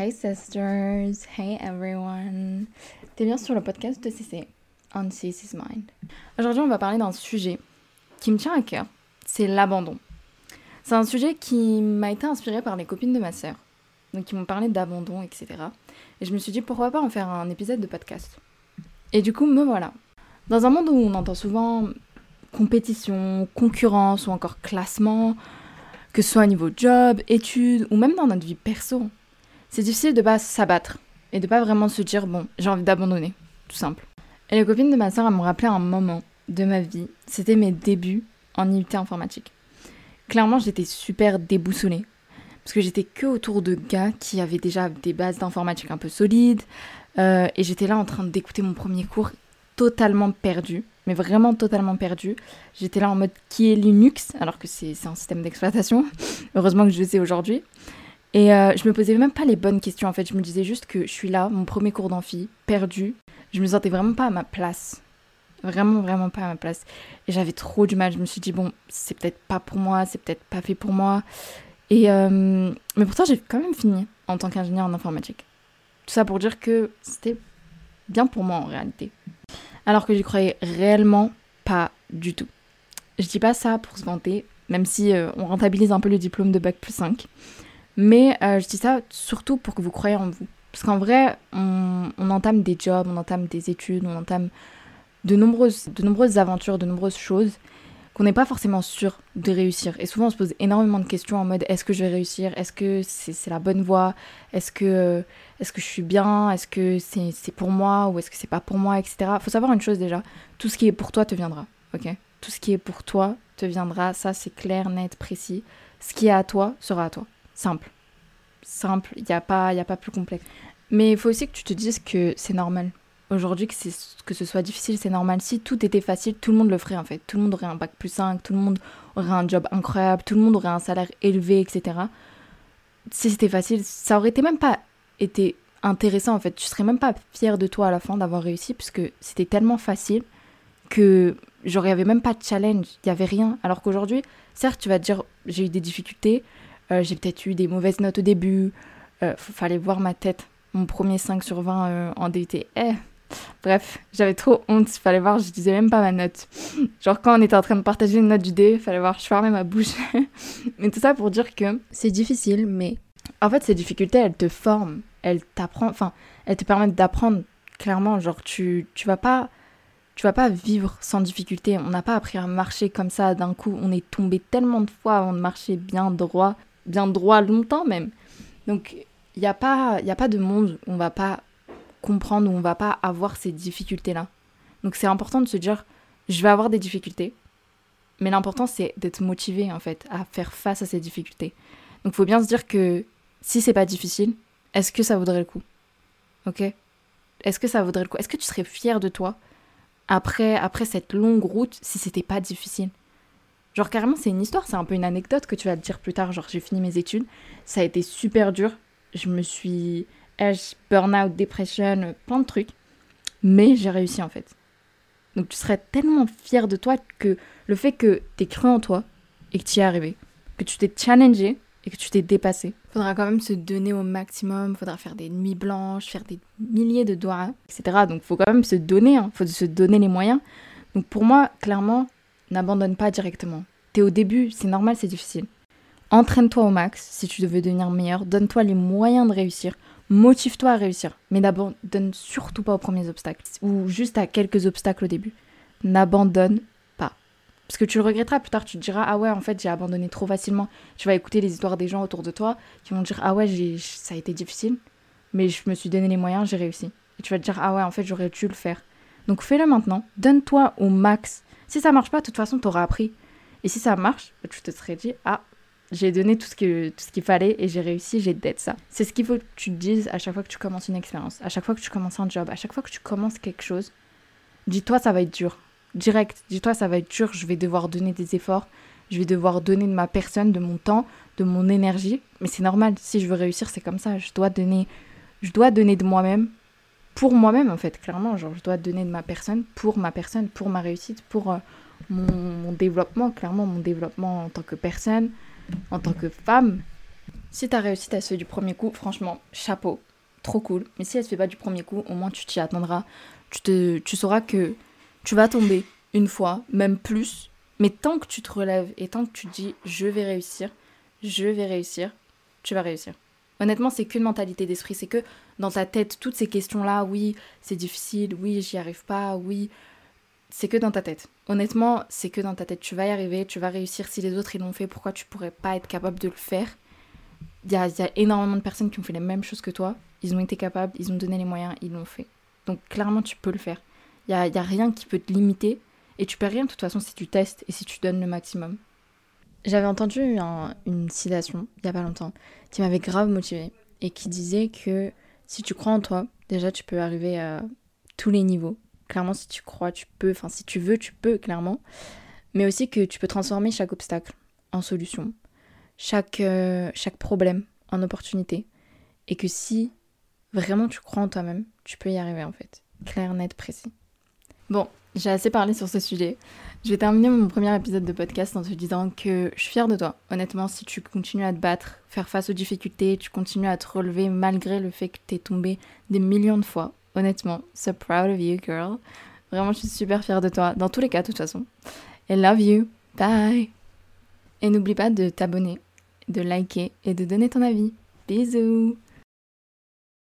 Hey sisters, hey everyone. T'es bien sur le podcast de CC, On CC's Mind. Aujourd'hui, on va parler d'un sujet qui me tient à cœur, c'est l'abandon. C'est un sujet qui m'a été inspiré par les copines de ma sœur, donc qui m'ont parlé d'abandon, etc. Et je me suis dit pourquoi pas en faire un épisode de podcast? Et du coup, me voilà. Dans un monde où on entend souvent compétition, concurrence ou encore classement, que ce soit au niveau job, études ou même dans notre vie perso, c'est difficile de pas s'abattre et de pas vraiment se dire bon, j'ai envie d'abandonner, tout simple. Et les copines de ma soeur m'ont rappelé un moment de ma vie, c'était mes débuts en IUT informatique. Clairement, j'étais super déboussolée parce que j'étais que autour de gars qui avaient déjà des bases d'informatique un peu solides euh, et j'étais là en train d'écouter mon premier cours totalement perdu, mais vraiment totalement perdu. J'étais là en mode qui est Linux? Alors que c'est un système d'exploitation. Heureusement que je le sais aujourd'hui. Et euh, je me posais même pas les bonnes questions en fait. Je me disais juste que je suis là, mon premier cours d'amphi, perdu. Je me sentais vraiment pas à ma place. Vraiment, vraiment pas à ma place. Et j'avais trop du mal. Je me suis dit, bon, c'est peut-être pas pour moi, c'est peut-être pas fait pour moi. Et euh, Mais pourtant, j'ai quand même fini en tant qu'ingénieur en informatique. Tout ça pour dire que c'était bien pour moi en réalité. Alors que j'y croyais réellement pas du tout. Je dis pas ça pour se vanter, même si euh, on rentabilise un peu le diplôme de Bac plus 5. Mais euh, je dis ça surtout pour que vous croyez en vous. Parce qu'en vrai, on, entame des jobs, on entame des études, on entame de nombreuses, de nombreuses aventures, de nombreuses choses qu'on n'est pas forcément sûr de réussir. Et souvent, on se pose énormément de questions en mode est-ce que je vais réussir? Est-ce que c'est la bonne voie? Est-ce que, est que je suis bien? Est-ce que c'est pour moi Ou est-ce que c'est pas pour moi Etc. Il faut savoir une chose déjà tout ce qui est pour toi te viendra. Ok? Tout ce qui est pour toi te viendra. Ça, c'est clair, net, précis. Ce qui est à toi sera à toi. Simple. Simple, il n'y a, pas, y a pas plus complexe. Mais il faut aussi que tu te dises que c'est normal. Aujourd'hui, que, que ce soit difficile, c'est normal. Si tout était facile, tout le monde le ferait en fait. Tout le monde aurait un bac plus 5, tout le monde aurait un job incroyable, tout le monde aurait un salaire élevé, etc. Si c'était facile, ça aurait été même pas été intéressant en fait. Tu serais même pas fier de toi à la fin d'avoir réussi, puisque c'était tellement facile que j'aurais même pas de challenge, il y avait rien. Alors qu'aujourd'hui, certes, tu vas te dire j'ai eu des difficultés, j'ai peut-être eu des mauvaises notes au début. Euh, fallait voir ma tête. Mon premier 5 sur 20 euh, en DUT. Eh, bref, j'avais trop honte. Il fallait voir, je disais même pas ma note. Genre quand on était en train de partager une note du D, il fallait voir, je fermais ma bouche. mais tout ça pour dire que c'est difficile, mais en fait, ces difficultés, elles te forment. Elles t'apprennent, enfin, elles te permettent d'apprendre clairement. Genre, tu, tu vas pas tu vas pas vivre sans difficulté. On n'a pas appris à marcher comme ça d'un coup. On est tombé tellement de fois avant de marcher bien droit bien droit longtemps même. Donc il n'y a, pas, y a pas de monde où on va pas comprendre, où on va pas avoir ces difficultés-là. Donc c'est important de se dire, je vais avoir des difficultés, mais l'important c'est d'être motivé en fait à faire face à ces difficultés. Donc il faut bien se dire que si c'est pas difficile, est-ce que ça vaudrait le coup? Ok? Est-ce que ça vaudrait le coup? Est-ce que tu serais fier de toi après, après cette longue route si c'était pas difficile? Genre carrément c'est une histoire, c'est un peu une anecdote que tu vas te dire plus tard. Genre j'ai fini mes études, ça a été super dur. Je me suis... Burnout, dépression, plein de trucs. Mais j'ai réussi en fait. Donc tu serais tellement fier de toi que le fait que tu cru en toi et que tu y es arrivé, que tu t'es challengé et que tu t'es dépassé. Faudra quand même se donner au maximum, faudra faire des nuits blanches, faire des milliers de doigts, etc. Donc faut quand même se donner, hein. faut se donner les moyens. Donc pour moi, clairement, n'abandonne pas directement. T'es au début, c'est normal, c'est difficile. Entraîne-toi au max si tu veux devenir meilleur, donne-toi les moyens de réussir, motive-toi à réussir, mais n'abandonne surtout pas aux premiers obstacles ou juste à quelques obstacles au début. N'abandonne pas. Parce que tu le regretteras plus tard, tu te diras Ah ouais, en fait, j'ai abandonné trop facilement. Tu vas écouter les histoires des gens autour de toi qui vont te dire Ah ouais, ça a été difficile, mais je me suis donné les moyens, j'ai réussi. Et tu vas te dire Ah ouais, en fait, j'aurais dû le faire. Donc fais-le maintenant, donne-toi au max si ça marche pas, de toute façon, t'auras appris. Et si ça marche, bah, tu te serais dit, ah, j'ai donné tout ce qu'il fallait et j'ai réussi, j'ai d'être ça. C'est ce qu'il faut que tu te dises à chaque fois que tu commences une expérience, à chaque fois que tu commences un job, à chaque fois que tu commences quelque chose. Dis-toi, ça va être dur. Direct, dis-toi, ça va être dur, je vais devoir donner des efforts, je vais devoir donner de ma personne, de mon temps, de mon énergie. Mais c'est normal, si je veux réussir, c'est comme ça. Je dois donner, je dois donner de moi-même pour moi-même en fait, clairement. Genre, je dois donner de ma personne pour ma personne, pour ma réussite, pour euh, mon, développement, clairement, mon développement en tant que personne, en tant que femme. Si ta réussite, elle se fait du premier coup, franchement, chapeau, trop cool. Mais si elle se fait pas du premier coup, au moins tu t'y attendras. Tu, te, tu sauras que tu vas tomber une fois, même plus. Mais tant que tu te relèves et tant que tu dis je vais réussir, je vais réussir, tu vas réussir. Honnêtement, c'est qu'une mentalité d'esprit. C'est que dans ta tête, toutes ces questions-là, oui, c'est difficile, oui, j'y arrive pas, oui, c'est que dans ta tête. Honnêtement, c'est que dans ta tête. Tu vas y arriver, tu vas réussir. Si les autres ils l'ont fait, pourquoi tu pourrais pas être capable de le faire? Il y a, énormément de personnes qui ont fait les mêmes choses que toi. Ils ont été capables, ils ont donné les moyens, ils l'ont fait. Donc clairement, tu peux le faire. Il n'y a, y a rien qui peut te limiter. Et tu perds rien de toute façon si tu testes et si tu donnes le maximum. J'avais entendu une citation il y a pas longtemps qui m'avait grave motivée et qui disait que si tu crois en toi, déjà tu peux arriver à tous les niveaux. Clairement, si tu crois, tu peux. Enfin, si tu veux, tu peux, clairement. Mais aussi que tu peux transformer chaque obstacle en solution, chaque, euh, chaque problème en opportunité. Et que si vraiment tu crois en toi-même, tu peux y arriver en fait. Clair, net, précis. Bon, j'ai assez parlé sur ce sujet. Je vais terminer mon premier épisode de podcast en te disant que je suis fière de toi. Honnêtement, si tu continues à te battre, faire face aux difficultés, tu continues à te relever malgré le fait que tu es tombé des millions de fois. Honnêtement, so proud of you, girl. Vraiment, je suis super fière de toi. Dans tous les cas, de toute façon. Et love you. Bye. Et n'oublie pas de t'abonner, de liker et de donner ton avis. Bisous.